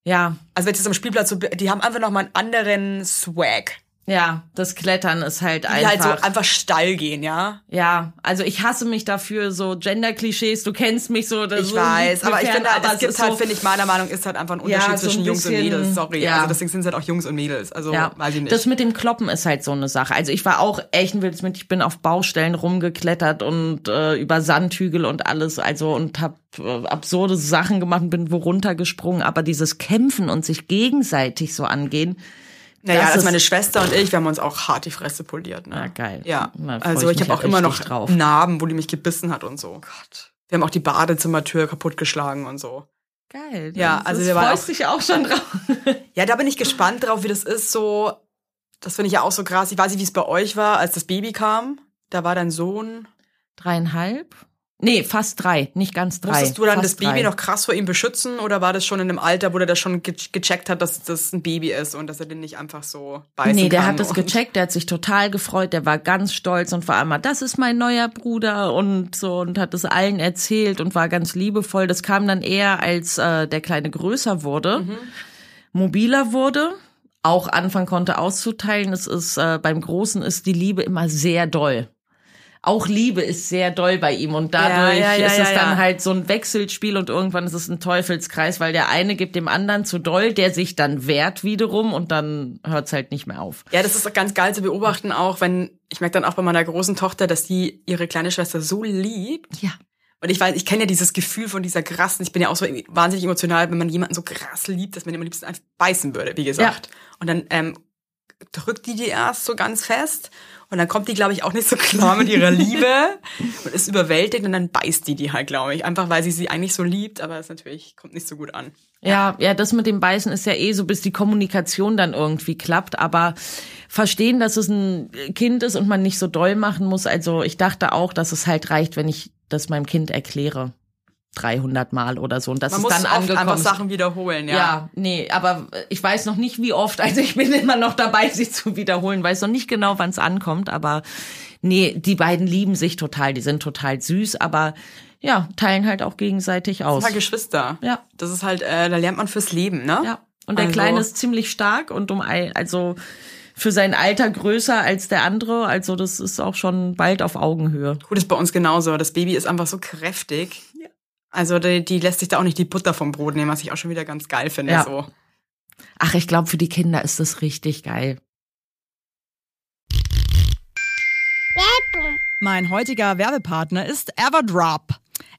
ja, Also wenn jetzt am Spielplatz so, die haben einfach noch mal einen anderen Swag. Ja, das Klettern ist halt Die einfach. halt so einfach steil gehen, ja. ja, also ich hasse mich dafür, so Gender-Klischees, du kennst mich so. Das Ich so weiß, aber ich finde halt, aber es gibt ist halt, so, finde ich, meiner Meinung ist halt einfach ein Ja, Unterschied so ein zwischen Jungs und Mädels, sorry. ja. Also deswegen sind es halt auch Jungs und Mädels. Also Ja, weiß ich nicht. das mit dem Kloppen ist halt so eine Sache. Also ich war auch echt ein wildes mit. Ich bin auf Baustellen rumgeklettert und äh, über Sandhügel und alles, also und hab äh, absurde Sachen gemacht und bin wo runtergesprungen. Aber dieses Kämpfen und sich gegenseitig so angehen, naja, das das ist- meine Schwester und ich, wir haben uns auch hart die Fresse poliert. Ne? Ja, geil. Ja, Na, also ich ich habe auch ja immer noch drauf. Narben, wo die mich gebissen hat und so. Gott. Wir haben auch die Badezimmertür kaputtgeschlagen und so. geil. Ja, also wir waren freust auch- dich auch schon drauf. Ja, da bin ich gespannt drauf, wie das ist. So, das finde ich ja auch so krass. Ich weiß nicht, wie es bei euch war, als das Baby kam. Da war dein Sohn. Dreieinhalb? Nee, fast drei, nicht ganz drei. Musstest du dann das Baby drei. noch krass vor ihm beschützen oder war das schon in einem Alter, wo der das schon ge gecheckt hat, dass das ein Baby ist und dass er den nicht einfach so beißen Nee, der hat und- gecheckt, der hat sich total gefreut, der war ganz stolz und war einmal, das ist mein neuer Bruder und so und hat es allen erzählt und war ganz liebevoll. Das kam dann eher, als äh, der Kleine größer wurde, Mhm. mobiler wurde, auch anfangen konnte auszuteilen. Es ist, äh, beim Großen ist die Liebe immer sehr doll. Auch Liebe ist sehr doll bei ihm und dadurch Ja, ja, ja, ist es ja, dann ja. halt so ein Wechselspiel und irgendwann ist es ein Teufelskreis, weil der eine gibt dem anderen zu doll, der sich dann wehrt wiederum und dann hört's halt nicht mehr auf. Ja, das ist ganz geil zu beobachten, auch wenn, ich merke dann auch bei meiner großen Tochter, dass die ihre kleine Schwester so liebt. Ja. Und ich weiß, ich kenne ja dieses Gefühl von dieser krassen, ich bin ja auch so wahnsinnig emotional, wenn man jemanden so krass liebt, dass man ihn am liebsten einfach beißen würde, wie gesagt. Und dann ähm, drückt die die erst so ganz fest und dann kommt die, glaube ich, auch nicht so klar mit ihrer Liebe und ist überwältigt und dann beißt die die halt, glaube ich. Einfach, weil sie sie eigentlich so liebt, aber es natürlich kommt nicht so gut an. Ja, ja, das mit dem Beißen ist ja eh so, bis die Kommunikation dann irgendwie klappt. Aber verstehen, dass es ein Kind ist und man nicht so doll machen muss. Also ich dachte auch, dass es halt reicht, wenn ich das meinem Kind erkläre. 300 Mal oder so. Und das Man ist dann angekommen. einfach. Sachen wiederholen, ja. Ja, nee, aber ich weiß noch nicht, wie oft. Also ich bin immer noch dabei, sie zu wiederholen. Weiß noch nicht genau, wann es ankommt. Aber nee, die beiden lieben sich total. Die sind total süß, aber ja, teilen halt auch gegenseitig aus. Das sind halt Geschwister. Ja. Das ist halt, äh, da lernt man fürs Leben, ne? Ja. Und der Also- Kleine ist ziemlich stark und um ein, also für sein Alter größer als der andere. Also das ist auch schon bald auf Augenhöhe. Gut, ist bei uns genauso. Das Baby ist einfach so kräftig. Also die, die lässt sich da auch nicht die Butter vom Brot nehmen, was ich auch schon wieder ganz geil finde. Ja. So. Ach, ich glaube, für die Kinder ist das richtig geil. Werbung. Mein heutiger Werbepartner ist Everdrop.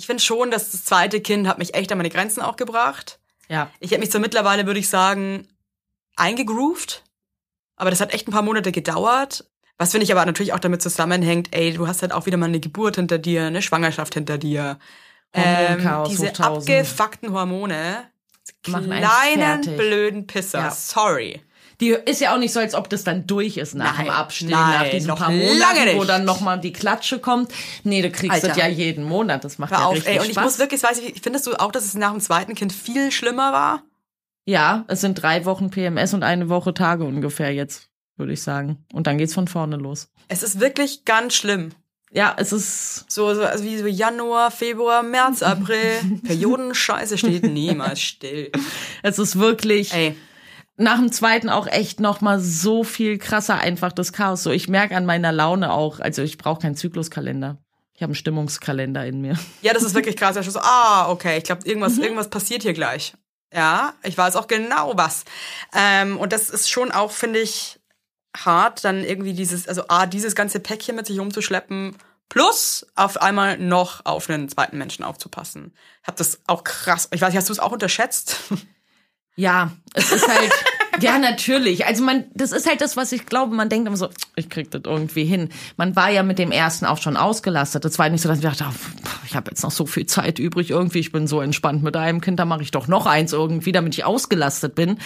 ich finde schon, dass das zweite Kind hat mich echt an meine Grenzen auch gebracht. Ja. Ich habe mich so mittlerweile, würde ich sagen, eingegroovt. Aber das hat echt ein paar Monate gedauert. Was finde ich aber natürlich auch damit zusammenhängt, ey, du hast halt auch wieder mal eine Geburt hinter dir, eine Schwangerschaft hinter dir. Ähm, diese hoch 1000. abgefuckten Hormone, Machen kleinen blöden Pisser. Ja. Sorry. Die ist ja auch nicht so, als ob das dann durch ist nach Nein, dem Abstehen, nein, nach diesen noch paar Monaten, wo dann nochmal die Klatsche kommt. Nee, du kriegst Alter. das ja jeden Monat. Das macht Hör ja auf, richtig ey. Und ich Spaß. muss wirklich, weiß ich, findest du auch, dass es nach dem zweiten Kind viel schlimmer war? ja, es sind drei Wochen PMS und eine Woche Tage ungefähr jetzt, würde ich sagen. Und dann geht's von vorne los. Es ist wirklich ganz schlimm. Ja, es ist So, so also wie so Januar, Februar, März, April. Periodenscheiße steht niemals still. es ist wirklich Ey, nach dem zweiten auch echt noch mal so viel krasser einfach das Chaos. So ich merke an meiner Laune auch, also ich brauche keinen Zykluskalender. Ich habe einen Stimmungskalender in mir. ja, das ist wirklich krass. Schon so, ah, okay, ich glaube, irgendwas, Mhm. irgendwas passiert hier gleich. Ja, ich weiß auch genau was. Ähm, und das ist schon auch, finde ich, hart, dann irgendwie dieses, also A, dieses ganze Päckchen mit sich rumzuschleppen, plus auf einmal noch auf einen zweiten Menschen aufzupassen. Ich habe das auch krass, ich weiß nicht, hast du es auch unterschätzt? Ja, es ist halt, ja, natürlich. Also man, das ist halt das, was ich glaube, man denkt immer so, ich krieg das irgendwie hin. Man war ja mit dem ersten auch schon ausgelastet. Das war nicht so, dass ich dachte, pff, ich habe jetzt noch so viel Zeit übrig irgendwie, ich bin so entspannt mit einem Kind, da mache ich doch noch eins irgendwie, damit ich ausgelastet bin.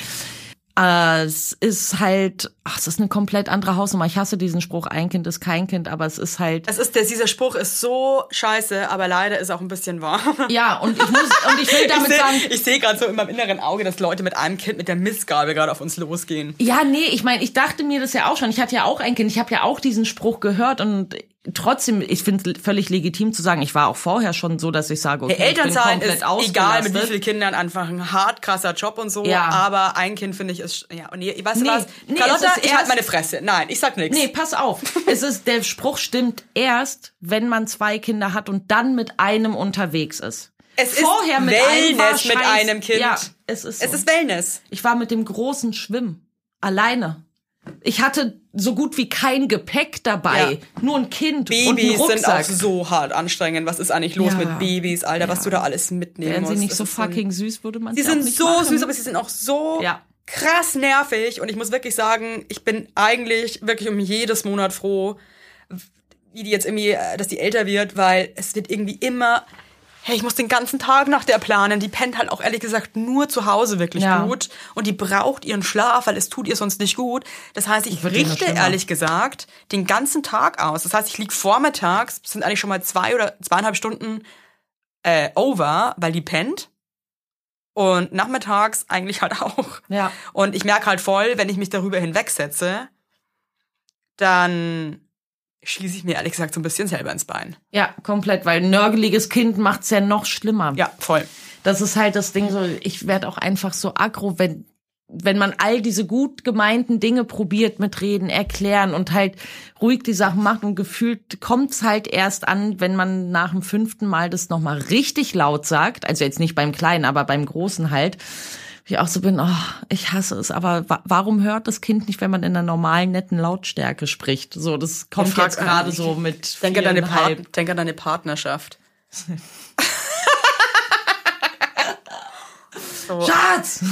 Äh, es ist halt, ach, es ist eine komplett andere Hausnummer. Ich hasse diesen Spruch, ein Kind ist kein Kind, aber es ist halt, Es ist, der, dieser Spruch ist so scheiße, aber leider ist auch ein bisschen wahr. ja, und ich muss, und ich will damit ich sagen, sehe seh gerade so in meinem inneren Auge, dass Leute mit einem Kind mit der Mistgabel gerade auf uns losgehen. Ja, nee, ich meine, ich dachte mir das ja auch schon. Ich hatte ja auch ein Kind. Ich habe ja auch diesen Spruch gehört und trotzdem, ich finde es völlig legitim zu sagen, ich war auch vorher schon so, dass ich sage, okay, Hey, ich bin komplett ist egal mit wie vielen Kindern einfach ein hart krasser Job und so, Ja. aber ein Kind finde ich ist ja und nee, weißt Nee, du was? nee, Carlotta, ist ich halt meine Fresse. Nein, ich sag nichts. Nee, pass auf. es ist, der Spruch stimmt erst, wenn man zwei Kinder hat und dann mit einem unterwegs ist. es ist Vorher mit einem war Wellness mit scheiß- einem Kind. Ja, es ist so. Es ist Wellness. Ich war mit dem großen Schwimmen. Alleine. Ich hatte so gut wie kein Gepäck dabei. Ja. Nur ein Kind und Babys ein sind auch Rucksack. so hart anstrengend. Was ist eigentlich los Ja. mit Babys, Alter, was Ja. du da alles mitnehmen Wären sie musst? nicht Das so ist ein- fucking süß, würde man Sie sie sind nicht so machen. süß, aber sie sind auch so krass nervig. Und ich muss wirklich sagen, ich bin eigentlich wirklich um jedes Monat froh, wie die jetzt irgendwie, äh, dass die älter wird, weil es wird irgendwie immer, hey, ich muss den ganzen Tag nach der planen. Die pennt halt auch ehrlich gesagt nur zu Hause wirklich Ja. gut. Und die braucht ihren Schlaf, weil es tut ihr sonst nicht gut. Das heißt, ich richte ehrlich gesagt den ganzen Tag aus. Das heißt, ich lieg vormittags, sind eigentlich schon mal zwei oder zweieinhalb Stunden äh, over, weil die pennt. Und nachmittags eigentlich halt auch. Ja. Und ich merke halt voll, wenn ich mich darüber hinwegsetze, dann schieße ich mir ehrlich gesagt so ein bisschen selber ins Bein. Ja, komplett, weil ein nörgeliges Kind macht's ja noch schlimmer. Ja, voll. Das ist halt das Ding so, ich werde auch einfach so aggro, wenn wenn man all diese gut gemeinten Dinge probiert mit Reden, erklären und halt ruhig die Sachen macht und gefühlt kommt's halt erst an, wenn man nach dem fünften Mal das nochmal richtig laut sagt, also jetzt nicht beim Kleinen, aber beim Großen halt, ich auch so bin, oh, ich hasse es, aber wa warum hört das Kind nicht, wenn man in einer normalen, netten Lautstärke spricht? So, das kommt frag- jetzt gerade so mit Denk an, deine. Part denk an deine Partnerschaft. Schatz!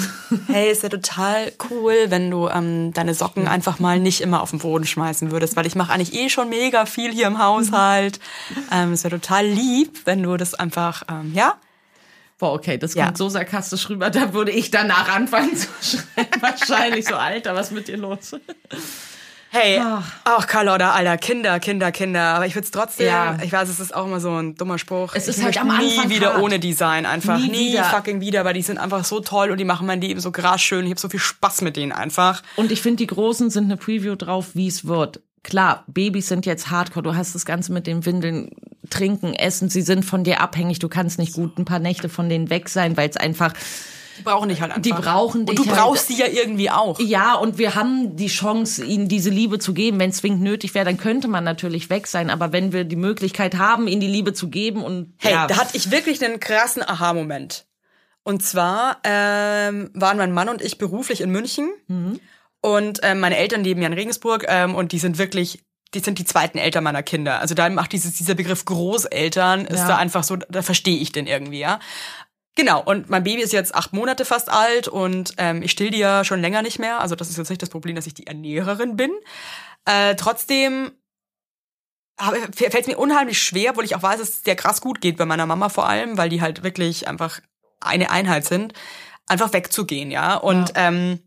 Hey, ist ja total cool, wenn du ähm, deine Socken einfach mal nicht immer auf den Boden schmeißen würdest, weil ich mache eigentlich eh schon mega viel hier im Haushalt. ähm, es wäre total lieb, wenn du das einfach, ähm, ja, Boah, okay, das Ja. kommt so sarkastisch rüber, da würde ich danach anfangen zu schreien. Wahrscheinlich so, Alter, was mit dir los? Hey, Ach. ach Carlotta, Alter, Kinder, Kinder, Kinder. Aber ich würde es trotzdem, Ja. ich weiß, es ist auch immer so ein dummer Spruch. Es ich ist halt am Anfang nie wieder hart. ohne die sein, einfach. Nie Nie, wieder. fucking wieder, weil die sind einfach so toll und die machen mein Leben so krass schön. Ich habe so viel Spaß mit denen einfach. Und ich finde, die Großen sind eine Preview drauf, wie es wird. Klar, Babys sind jetzt hardcore. Du hast das Ganze mit den Windeln, trinken, essen. Sie sind von dir abhängig. Du kannst nicht gut ein paar Nächte von denen weg sein, weil es einfach, Die brauchen dich halt einfach. Die brauchen Und dich du halt. brauchst sie ja irgendwie auch. ja, und wir haben die Chance, ihnen diese Liebe zu geben. Wenn es zwingend nötig wäre, dann könnte man natürlich weg sein. Aber wenn wir die Möglichkeit haben, ihnen die Liebe zu geben und, Hey, ja, da hatte ich wirklich einen krassen Aha-Moment. Und zwar ähm, waren mein Mann und ich beruflich in München. Mhm. Und ähm, meine Eltern leben ja in Regensburg ähm, und die sind wirklich die sind die zweiten Eltern meiner Kinder. Also da macht dieses, dieser Begriff Großeltern, ist Ja. da einfach so, da verstehe ich den irgendwie, ja. Genau, und mein Baby ist jetzt acht Monate fast alt und ähm, ich still die ja schon länger nicht mehr. Also das ist jetzt nicht das Problem, dass ich die Ernährerin bin. Äh, trotzdem fällt es mir unheimlich schwer, obwohl ich auch weiß, dass es sehr krass gut geht bei meiner Mama vor allem, weil die halt wirklich einfach eine Einheit sind, einfach wegzugehen, ja. Und ähm,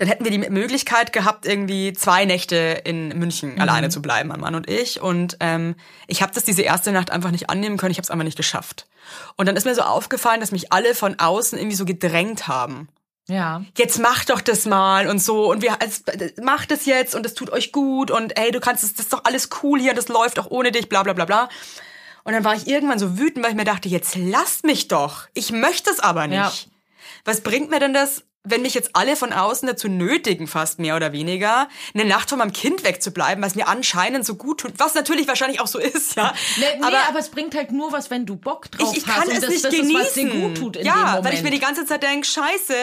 dann hätten wir die Möglichkeit gehabt, irgendwie zwei Nächte in München Mhm. alleine zu bleiben, mein Mann und ich. Und ähm, ich habe das diese erste Nacht einfach nicht annehmen können. Ich habe es einfach nicht geschafft. Und dann ist mir so aufgefallen, dass mich alle von außen irgendwie so gedrängt haben. Ja. Jetzt mach doch das mal und so und wir als, macht es jetzt und es tut euch gut und ey, du kannst es, das ist doch alles cool hier und das läuft auch ohne dich, bla bla bla bla. Und dann war ich irgendwann so wütend, weil ich mir dachte, jetzt lasst mich doch. Ich möchte es aber nicht. Ja. Was bringt mir denn das, wenn mich jetzt alle von außen dazu nötigen, fast mehr oder weniger, eine Nacht von meinem Kind wegzubleiben, was mir anscheinend so gut tut, was natürlich wahrscheinlich auch so ist, ja. Nee, nee, aber, es bringt halt nur was, wenn du Bock drauf ich, ich hast. kann und es das, nicht das genießen. ist, was dir gut tut in ja, weil ich mir die ganze Zeit denke, scheiße,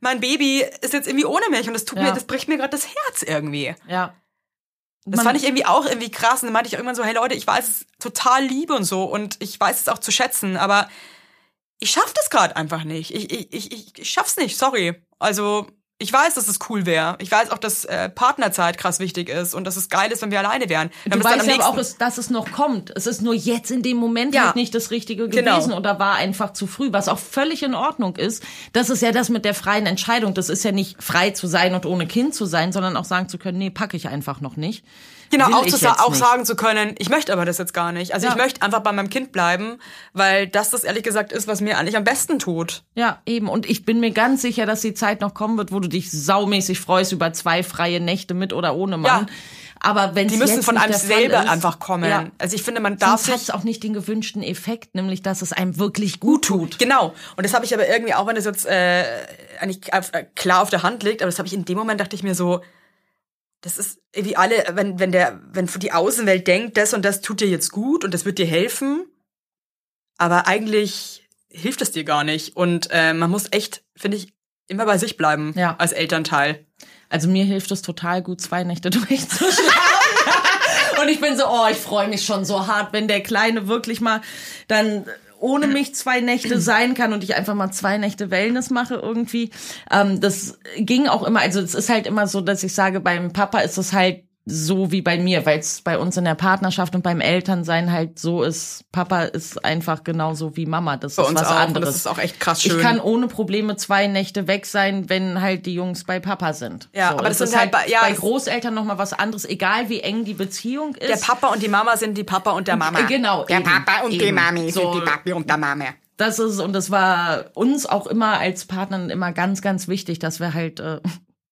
mein Baby ist jetzt irgendwie ohne mich und das tut Ja. mir, das bricht mir gerade das Herz irgendwie. ja. Das Man- fand ich irgendwie auch irgendwie krass. Und dann meinte ich auch irgendwann so, hey Leute, ich weiß es total liebe und so und ich weiß es auch zu schätzen, aber ich schaff das gerade einfach nicht. Ich, ich, ich, ich, schaff's nicht, sorry. Also ich weiß, dass es cool wäre. Ich weiß auch, dass äh, Partnerzeit krass wichtig ist und dass es geil ist, wenn wir alleine wären. Wir Du dann weißt ja aber auch, dass dass es noch kommt. Es ist nur jetzt in dem Moment Ja. halt nicht das Richtige Genau. gewesen oder war einfach zu früh, was auch völlig in Ordnung ist. Das ist ja das mit der freien Entscheidung. Das ist ja nicht frei zu sein und ohne Kind zu sein, sondern auch sagen zu können, nee, packe ich einfach noch nicht. Genau, Will auch, zu auch sagen zu können, ich möchte aber das jetzt gar nicht. Also Ja. ich möchte einfach bei meinem Kind bleiben, weil das das ehrlich gesagt ist, was mir eigentlich am besten tut. Ja, eben. Und ich bin mir ganz sicher, dass die Zeit noch kommen wird, wo du dich saumäßig freust über zwei freie Nächte mit oder ohne Mann. Ja. Aber wenn Die müssen von einem selber einfach kommen. Ja. Also ich finde, man darf Sonst hat auch nicht den gewünschten Effekt, nämlich dass es einem wirklich gut tut. Genau. Und das habe ich aber irgendwie, auch wenn das jetzt äh, eigentlich äh, klar auf der Hand liegt, aber das habe ich in dem Moment, dachte ich mir so, das ist irgendwie alle, wenn, wenn der, wenn die Außenwelt denkt, das und das tut dir jetzt gut und das wird dir helfen, aber eigentlich hilft es dir gar nicht. Und äh, man muss echt, finde ich, immer bei sich bleiben Ja. als Elternteil. Also mir hilft es total gut, zwei Nächte durchzuschlafen. Und ich bin so, oh, ich freue mich schon so hart, wenn der Kleine wirklich mal dann ohne mich zwei Nächte sein kann und ich einfach mal zwei Nächte Wellness mache irgendwie. Ähm, das ging auch immer, also es ist halt immer so, dass ich sage, beim Papa ist es halt so wie bei mir, weil es bei uns in der Partnerschaft und beim Elternsein halt so ist, Papa ist einfach genauso wie Mama. Das Bei ist was auch. Anderes. das ist auch echt krass schön. Ich kann ohne Probleme zwei Nächte weg sein, wenn halt die Jungs bei Papa sind. Ja, so, aber das sind ist halt bei- ja, bei Großeltern noch mal was anderes, egal wie eng die Beziehung ist. der Papa und die Mama sind die Papa und der Mama. Äh, Genau. Der eben, Papa und die eben. Mami So, sind die Papi und der Mama. Das ist und das war uns auch immer als Partnern immer ganz, ganz wichtig, dass wir halt äh,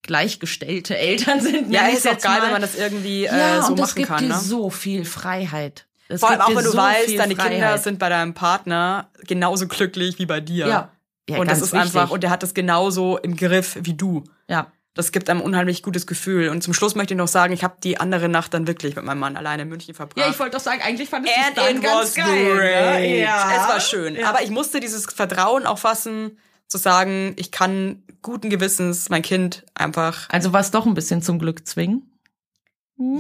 gleichgestellte Eltern sind. Ja, ist auch geil, mal. wenn man das irgendwie ja, äh, so und das machen gibt kann. dir Ne? so viel Freiheit. Es Vor allem auch, wenn du so weißt, deine Kinder Freiheit. sind bei deinem Partner genauso glücklich wie bei dir. ja, ja und das ist wichtig. einfach, und der hat das genauso im Griff wie du. ja. Das gibt einem unheimlich gutes Gefühl. Und zum Schluss möchte ich noch sagen, ich habe die andere Nacht dann wirklich mit meinem Mann alleine in München verbracht. Ja, ich wollte doch sagen, eigentlich fand ich das And dann ganz geil. great. ne? Ja. Es war schön. Aber ich musste dieses Vertrauen auch fassen, zu sagen, ich kann guten Gewissens mein Kind einfach Also war es doch ein bisschen zum Glück zwingen.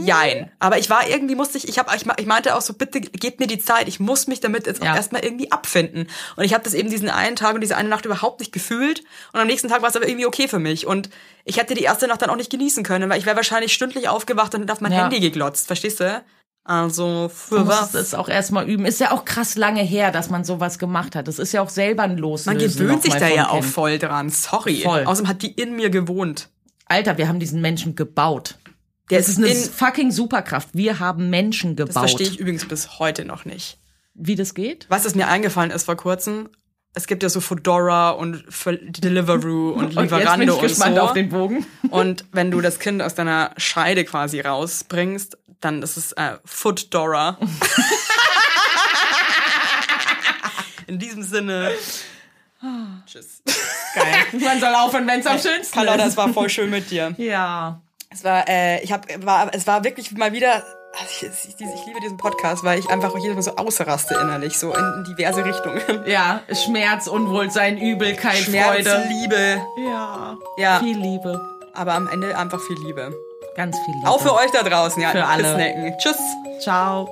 Jein. Aber ich war irgendwie musste ich, ich habe ich, ich meinte auch so, bitte gebt mir die Zeit, ich muss mich damit jetzt Ja. auch erstmal irgendwie abfinden. Und ich habe das eben diesen einen Tag und diese eine Nacht überhaupt nicht gefühlt. Und am nächsten Tag war es aber irgendwie okay für mich. Und ich hätte die erste Nacht dann auch nicht genießen können, weil ich wäre wahrscheinlich stündlich aufgewacht und hätte auf mein Ja. Handy geglotzt, verstehst du? Also für Man muss was? es auch erstmal üben. Ist ja auch krass lange her, dass man sowas gemacht hat. Das ist ja auch selber ein Loslösen. Man gewöhnt sich da ja vom auch voll dran. Sorry. Voll. Außerdem hat die in mir gewohnt. Alter, wir haben diesen Menschen gebaut. Der Das ist eine in, fucking Superkraft. Wir haben Menschen das gebaut. verstehe ich übrigens bis heute noch nicht. Wie das geht? Was es mir eingefallen ist vor kurzem, es gibt ja so Fedora und Deliveroo und Und jetzt bin Lieferando ich und gespannt so. auf den Bogen. Und wenn du das Kind aus deiner Scheide quasi rausbringst, dann ist es äh, Foodora. In diesem Sinne. Tschüss. Geil. Man soll aufhören, wenn es am schönsten Carlotta, ist. es war voll schön mit dir. Ja. Es war, äh, ich hab, war, es war wirklich mal wieder. Ich, ich, ich liebe diesen Podcast, weil ich einfach jedes Mal so ausraste innerlich, so in, in diverse Richtungen. Ja, Schmerz, Unwohlsein, Übelkeit, Schmerz, Freude. Liebe, Ja. ja, Viel Liebe. aber am Ende einfach viel Liebe. Ganz viel Liebe. Auch für euch da draußen, ja. Für alle. Snacken. Tschüss. Ciao.